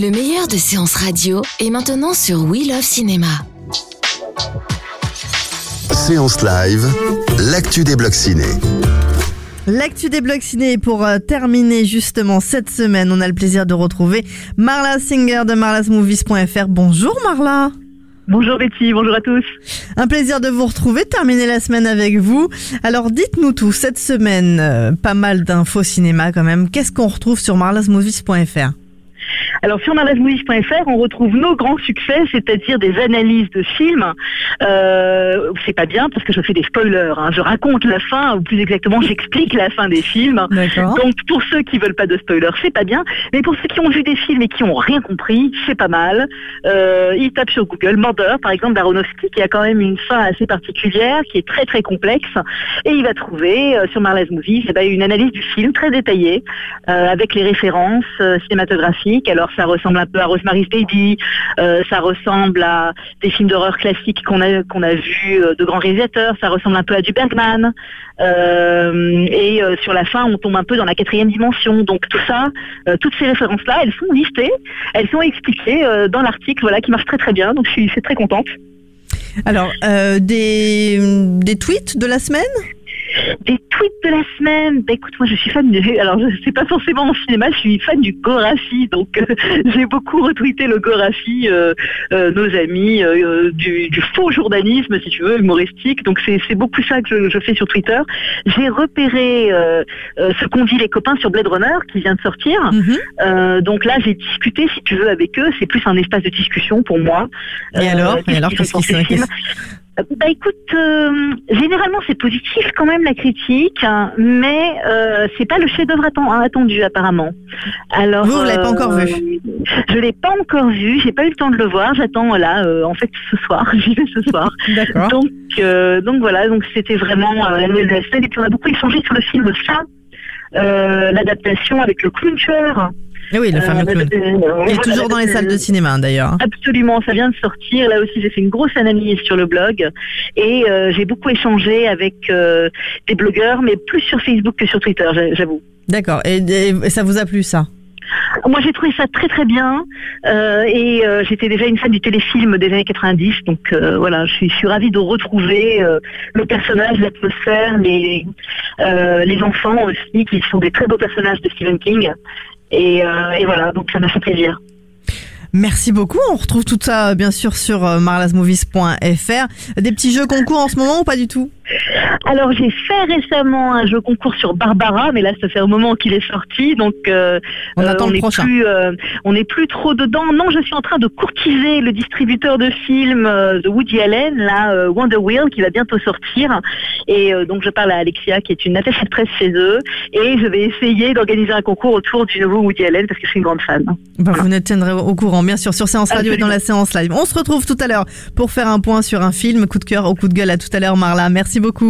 Le meilleur de séances radio est maintenant sur We Love Cinéma. Séance live, l'actu des blocs ciné. L'actu des blogs ciné pour euh, terminer justement cette semaine. On a le plaisir de retrouver Marla Singer de marlasmovies.fr. Bonjour Marla. Bonjour Betty, bonjour à tous. Un plaisir de vous retrouver, terminer la semaine avec vous. Alors dites-nous tout, cette semaine, euh, pas mal d'infos cinéma quand même. Qu'est-ce qu'on retrouve sur marlasmovies.fr Alors sur malasmovies.fr, on retrouve nos grands succès, c'est-à-dire des analyses de films. Euh, c'est pas bien parce que je fais des spoilers. hein. Je raconte la fin, ou plus exactement, j'explique la fin des films. Donc pour ceux qui veulent pas de spoilers, c'est pas bien. Mais pour ceux qui ont vu des films et qui ont rien compris, c'est pas mal. Euh, ils tapent sur Google Murder, par exemple, d'Aronofsky, qui a quand même une fin assez particulière, qui est très très complexe. Et il va trouver euh, sur Marla's Movies eh ben, une analyse du film très détaillée, euh, avec les références euh, cinématographiques. Alors ça ressemble un peu à Rosemary's Baby, euh, ça ressemble à des films d'horreur classiques qu'on a a vus euh, de grands réalisateurs, ça ressemble un peu à du Bergman. Euh, et sur la fin, on tombe un peu dans la quatrième dimension. Donc tout ça, toutes ces références-là, elles sont listées, elles sont expliquées dans l'article, voilà, qui marche très très bien. Donc je suis, très contente. Alors, des, des tweets de la semaine? Des tweets de la semaine. Bah, écoute, moi je suis fan de. Alors, c'est pas forcément mon cinéma, je suis fan du Gorafi. Donc, euh, j'ai beaucoup retweeté le Gorafi, euh, euh, nos amis, du, du faux journalisme, si tu veux, humoristique. Donc, c'est beaucoup ça que je, je fais sur Twitter. J'ai repéré ce qu'ont dit les copains sur Blade Runner qui vient de sortir. Mhm. Donc là, j'ai discuté, si tu veux, avec eux. C'est plus un espace de discussion pour moi. Et alors? Et alors, qu'est-ce qu'ils Euh, Bah écoute, euh, généralement c'est positif quand même la critique, hein, mais euh, c'est pas le chef-d'œuvre atten- attendu apparemment. Alors Vous, vous l'avez pas encore vu Je l'ai pas encore vu, j'ai pas eu le temps de le voir. J'attends là, euh, en fait ce soir, j'y vais ce soir. D'accord. Donc, euh, donc voilà, donc c'était vraiment euh, la nouvelle de la semaine. Et puis on a beaucoup échangé sur le film Ça, euh, l'adaptation avec le clown tueur. Eh oui, le fameux Euh, clown. Il est toujours dans les salles de cinéma d'ailleurs. Absolument, ça vient de sortir. Là aussi, j'ai fait une grosse analyse sur le blog et euh, j'ai beaucoup échangé avec euh, des blogueurs, mais plus sur Facebook que sur Twitter, j'a- j'avoue. D'accord. Et, et ça vous a plu ça? Moi, j'ai trouvé ça très très bien euh, et euh, j'étais déjà une fan du téléfilm des années 90, donc euh, voilà, je suis, ravie de retrouver le personnage, l'atmosphère, les les enfants aussi, qui sont des très beaux personnages de Stephen King. Et, et voilà, donc ça m'a fait plaisir. Merci beaucoup. On retrouve tout ça bien sûr sur marlasmovies.fr. Des petits jeux concours en ce moment ou pas du tout? Alors j'ai fait récemment un jeu concours sur Barbara, mais là ça fait un moment qu'il est sorti, donc euh, On euh, attend le n'est plus, euh, on n'est plus trop dedans. Non, je suis en train de courtiser le distributeur de films de Woody Allen, là Wonder Wheel, qui va bientôt sortir, et donc je parle à Alexia, qui est une attachée de presse chez eux, et je vais essayer d'organiser un concours autour du nouveau Woody Allen parce que je suis une grande fan. Bah, Vous nous tiendrez au courant, bien sûr, sur Séance Radio et dans la séance live. On se retrouve tout à l'heure pour faire un point sur un film. Coup de cœur au coup de gueule. À tout à l'heure, Marla. Merci beaucoup.